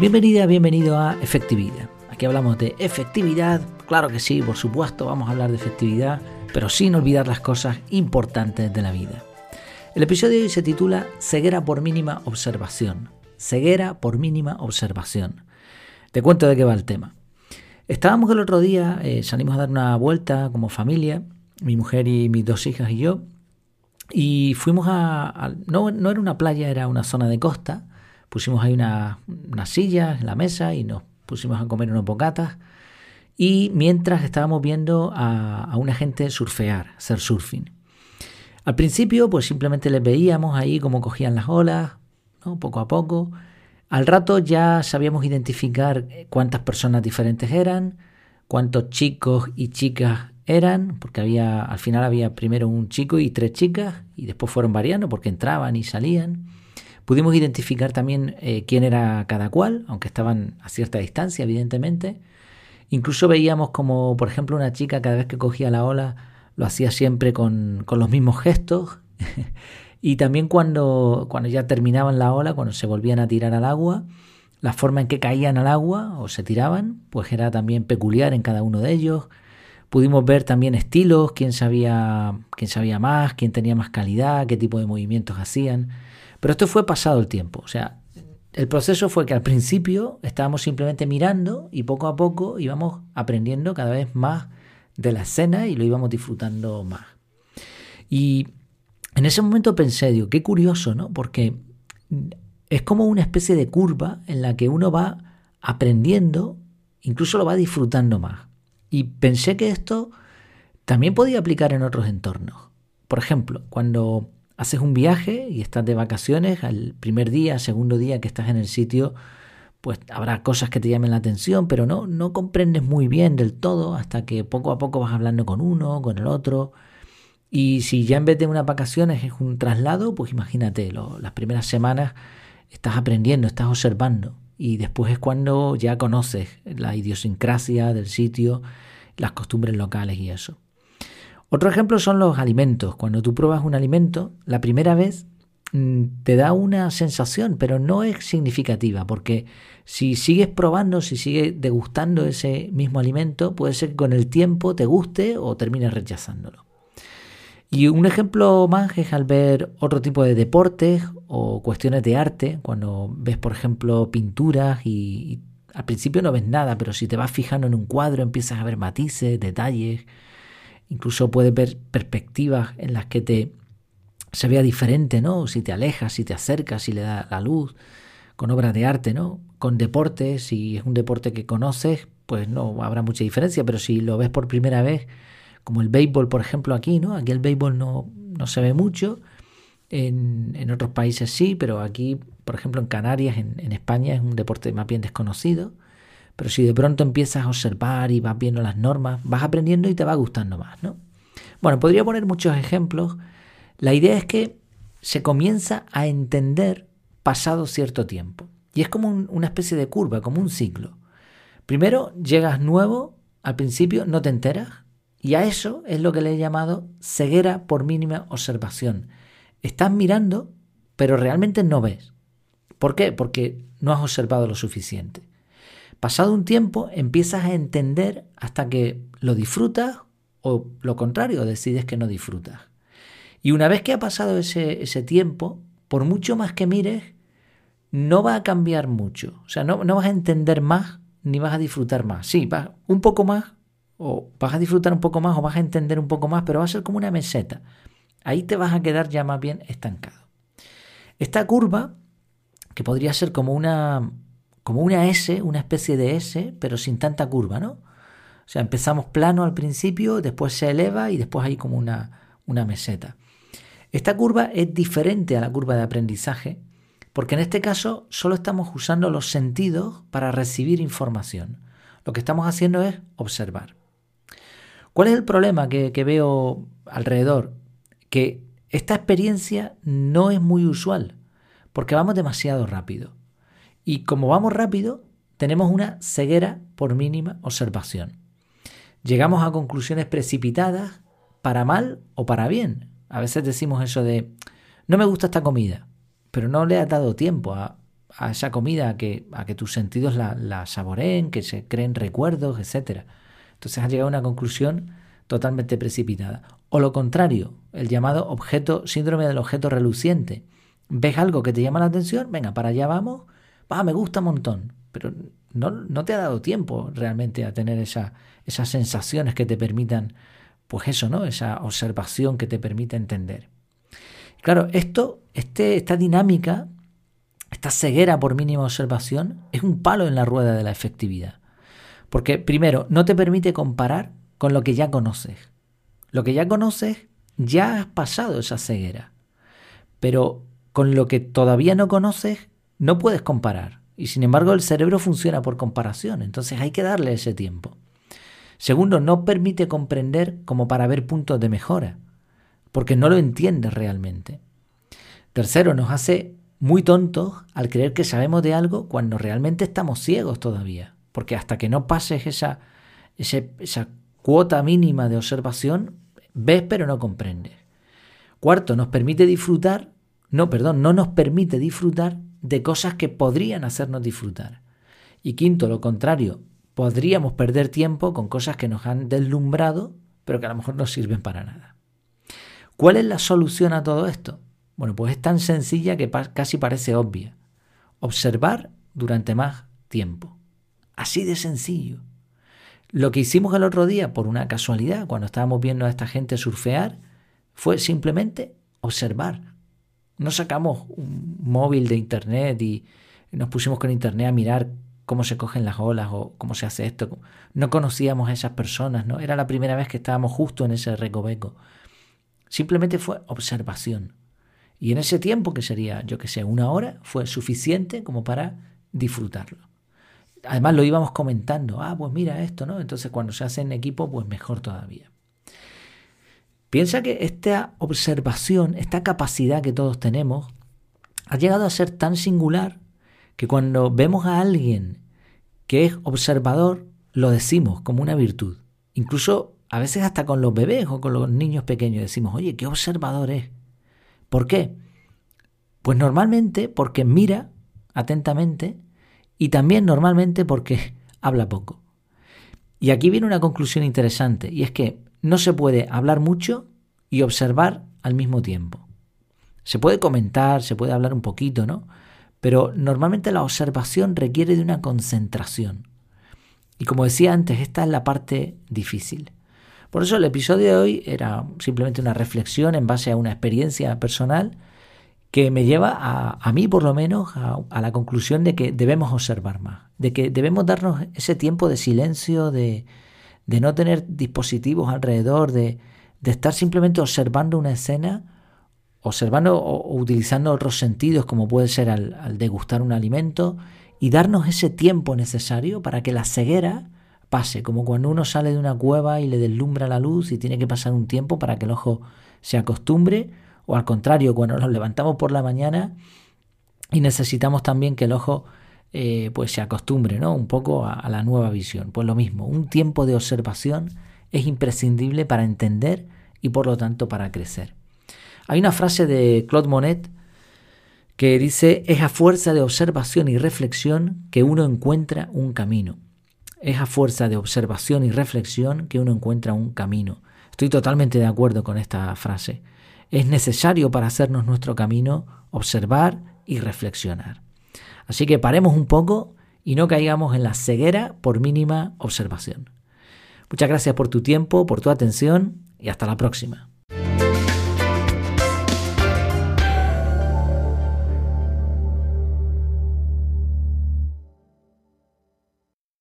Bienvenida, bienvenido a Efectividad. Aquí hablamos de efectividad, claro que sí, por supuesto, vamos a hablar de efectividad, pero sin olvidar las cosas importantes de la vida. El episodio de hoy se titula Ceguera por mínima observación. Ceguera por mínima observación. Te cuento de qué va el tema. Estábamos el otro día, eh, salimos a dar una vuelta como familia, mi mujer y mis dos hijas y yo, y fuimos a... no, no, era una playa, era una zona de costa. Pusimos ahí una, silla en la mesa y nos pusimos a comer unos bocatas. Y mientras estábamos viendo a, a una gente surfear, hacer surfing. Al principio, pues simplemente les veíamos ahí cómo cogían las olas, ¿no? poco a poco. Al rato ya sabíamos identificar cuántas personas diferentes eran, cuántos chicos y chicas eran, porque había, al final había primero un chico y tres chicas, y después fueron variando porque entraban y salían. Pudimos identificar también eh, quién era cada cual, aunque estaban a cierta distancia, evidentemente. Incluso veíamos como, por ejemplo, una chica cada vez que cogía la ola lo hacía siempre con, con los mismos gestos. y también cuando, cuando ya terminaban la ola, cuando se volvían a tirar al agua, la forma en que caían al agua o se tiraban, pues era también peculiar en cada uno de ellos. Pudimos ver también estilos, quién sabía, quién sabía más, quién tenía más calidad, qué tipo de movimientos hacían. Pero esto fue pasado el tiempo. O sea, el proceso fue que al principio estábamos simplemente mirando y poco a poco íbamos aprendiendo cada vez más de la escena y lo íbamos disfrutando más. Y en ese momento pensé, digo, qué curioso, ¿no? Porque es como una especie de curva en la que uno va aprendiendo, incluso lo va disfrutando más. Y pensé que esto también podía aplicar en otros entornos. Por ejemplo, cuando haces un viaje y estás de vacaciones, al primer día, segundo día que estás en el sitio, pues habrá cosas que te llamen la atención, pero no, no comprendes muy bien del todo hasta que poco a poco vas hablando con uno, con el otro. Y si ya en vez de unas vacaciones es un traslado, pues imagínate, las primeras semanas estás aprendiendo, estás observando. Y después es cuando ya conoces la idiosincrasia del sitio, las costumbres locales y eso. Otro ejemplo son los alimentos. Cuando tú pruebas un alimento, la primera vez mm, te da una sensación, pero no es significativa, porque si sigues probando, si sigues degustando ese mismo alimento, puede ser que con el tiempo te guste o termines rechazándolo. Y un ejemplo más es al ver otro tipo de deportes o cuestiones de arte, cuando ves, por ejemplo, pinturas y, al principio no ves nada, pero si te vas fijando en un cuadro empiezas a ver matices, detalles, incluso puedes ver perspectivas en las que te se vea diferente, ¿no? Si te alejas, si te acercas, si le da la luz, con obras de arte, ¿no? Con deportes, si es un deporte que conoces, pues no habrá mucha diferencia, pero si lo ves por primera vez, como el béisbol, por ejemplo, aquí, ¿no? Aquí el béisbol no, no se ve mucho, en, en, otros países sí, pero aquí, por ejemplo, en Canarias, en, en, España, es un deporte más bien desconocido. Pero si de pronto empiezas a observar y vas viendo las normas, vas aprendiendo y te va gustando más, ¿no? Bueno, podría poner muchos ejemplos. La idea es que se comienza a entender pasado cierto tiempo. Y es como un, una especie de curva, como un ciclo. Primero llegas nuevo, al principio no te enteras, y a eso es lo que le he llamado ceguera por mínima observación. Estás mirando, pero realmente no ves. ¿Por qué? Porque no has observado lo suficiente. Pasado un tiempo empiezas a entender hasta que lo disfrutas o lo contrario, decides que no disfrutas. Y una vez que ha pasado ese, ese tiempo, por mucho más que mires, no va a cambiar mucho. O sea, no, no vas a entender más ni vas a disfrutar más. Sí, vas un poco más, o vas a disfrutar un poco más o vas a entender un poco más, pero va a ser como una meseta. Ahí te vas a quedar ya más bien estancado. Esta curva, que podría ser como una, como una S, una especie de S, pero sin tanta curva, ¿no? O sea, empezamos plano al principio, después se eleva y después hay como una, una meseta. Esta curva es diferente a la curva de aprendizaje porque en este caso solo estamos usando los sentidos para recibir información. Lo que estamos haciendo es observar. ¿Cuál es el problema que, veo alrededor? Que esta experiencia no es muy usual, porque vamos demasiado rápido. Y como vamos rápido, tenemos una ceguera por mínima observación. Llegamos a conclusiones precipitadas para mal o para bien. A veces decimos eso de, no me gusta esta comida, pero no le has dado tiempo a, esa comida, a que, tus sentidos la, la saboreen, que se creen recuerdos, etc. Entonces has llegado a una conclusión totalmente precipitada. O lo contrario, el llamado objeto, síndrome del objeto reluciente. Ves algo que te llama la atención, venga, para allá vamos, me gusta un montón, pero no, no, te ha dado tiempo realmente a tener esa, esas sensaciones que te permitan, pues eso, ¿no? Esa observación que te permite entender. Claro, esto, este, esta dinámica, esta ceguera por mínima observación, es un palo en la rueda de la efectividad. Porque primero, no te permite comparar con lo que ya conoces. Lo que ya conoces, ya has pasado esa ceguera. Pero con lo que todavía no conoces, no puedes comparar. Y sin embargo el cerebro funciona por comparación, entonces hay que darle ese tiempo. Segundo, no permite comprender como para ver puntos de mejora, porque no lo entiendes realmente. Tercero, nos hace muy tontos al creer que sabemos de algo cuando realmente estamos ciegos todavía, porque hasta que no pases esa, esa cuota mínima de observación, ves pero no comprendes. Cuarto, nos permite disfrutar, no, perdón, no nos permite disfrutar de cosas que podrían hacernos disfrutar. Y quinto, lo contrario, podríamos perder tiempo con cosas que nos han deslumbrado, pero que a lo mejor no sirven para nada. ¿Cuál es la solución a todo esto? Bueno, pues es tan sencilla que casi parece obvia. Observar durante más tiempo. Así de sencillo. Lo que hicimos el otro día, por una casualidad, cuando estábamos viendo a esta gente surfear, fue simplemente observar. No sacamos un móvil de internet y nos pusimos con internet a mirar cómo se cogen las olas o cómo se hace esto. No conocíamos a esas personas, ¿no? Era la primera vez que estábamos justo en ese recoveco. Simplemente fue observación. Y en ese tiempo, que sería, yo que sé, una hora, fue suficiente como para disfrutarlo. Además lo íbamos comentando, ah, pues mira esto, ¿no? Entonces cuando se hace en equipo, pues mejor todavía. Piensa que esta observación, esta capacidad que todos tenemos, ha llegado a ser tan singular que cuando vemos a alguien que es observador, lo decimos como una virtud. Incluso a veces hasta con los bebés o con los niños pequeños decimos, oye, qué observador es. ¿Por qué? Pues normalmente porque mira atentamente y también normalmente porque habla poco. Y aquí viene una conclusión interesante, y es que no se puede hablar mucho y observar al mismo tiempo. Se puede comentar, se puede hablar un poquito, ¿no? Pero normalmente la observación requiere de una concentración. Y como decía antes, esta es la parte difícil. Por eso el episodio de hoy era simplemente una reflexión en base a una experiencia personal que me lleva a, mí por lo menos a, a, la conclusión de que debemos observar más, de que debemos darnos ese tiempo de silencio, de, de no tener dispositivos alrededor, de, de estar simplemente observando una escena, observando o, utilizando otros sentidos como puede ser al, degustar un alimento y darnos ese tiempo necesario para que la ceguera pase, como cuando uno sale de una cueva y le deslumbra la luz y tiene que pasar un tiempo para que el ojo se acostumbre, o al contrario, cuando nos levantamos por la mañana y necesitamos también que el ojo eh, pues se acostumbre ¿no? un poco a, la nueva visión. Pues lo mismo, un tiempo de observación es imprescindible para entender y por lo tanto para crecer. Hay una frase de Claude Monet que dice, es a fuerza de observación y reflexión que uno encuentra un camino. Es a fuerza de observación y reflexión que uno encuentra un camino. Estoy totalmente de acuerdo con esta frase. Es necesario para hacernos nuestro camino observar y reflexionar. Así que paremos un poco y no caigamos en la ceguera por mínima observación. Muchas gracias por tu tiempo, por tu atención y hasta la próxima.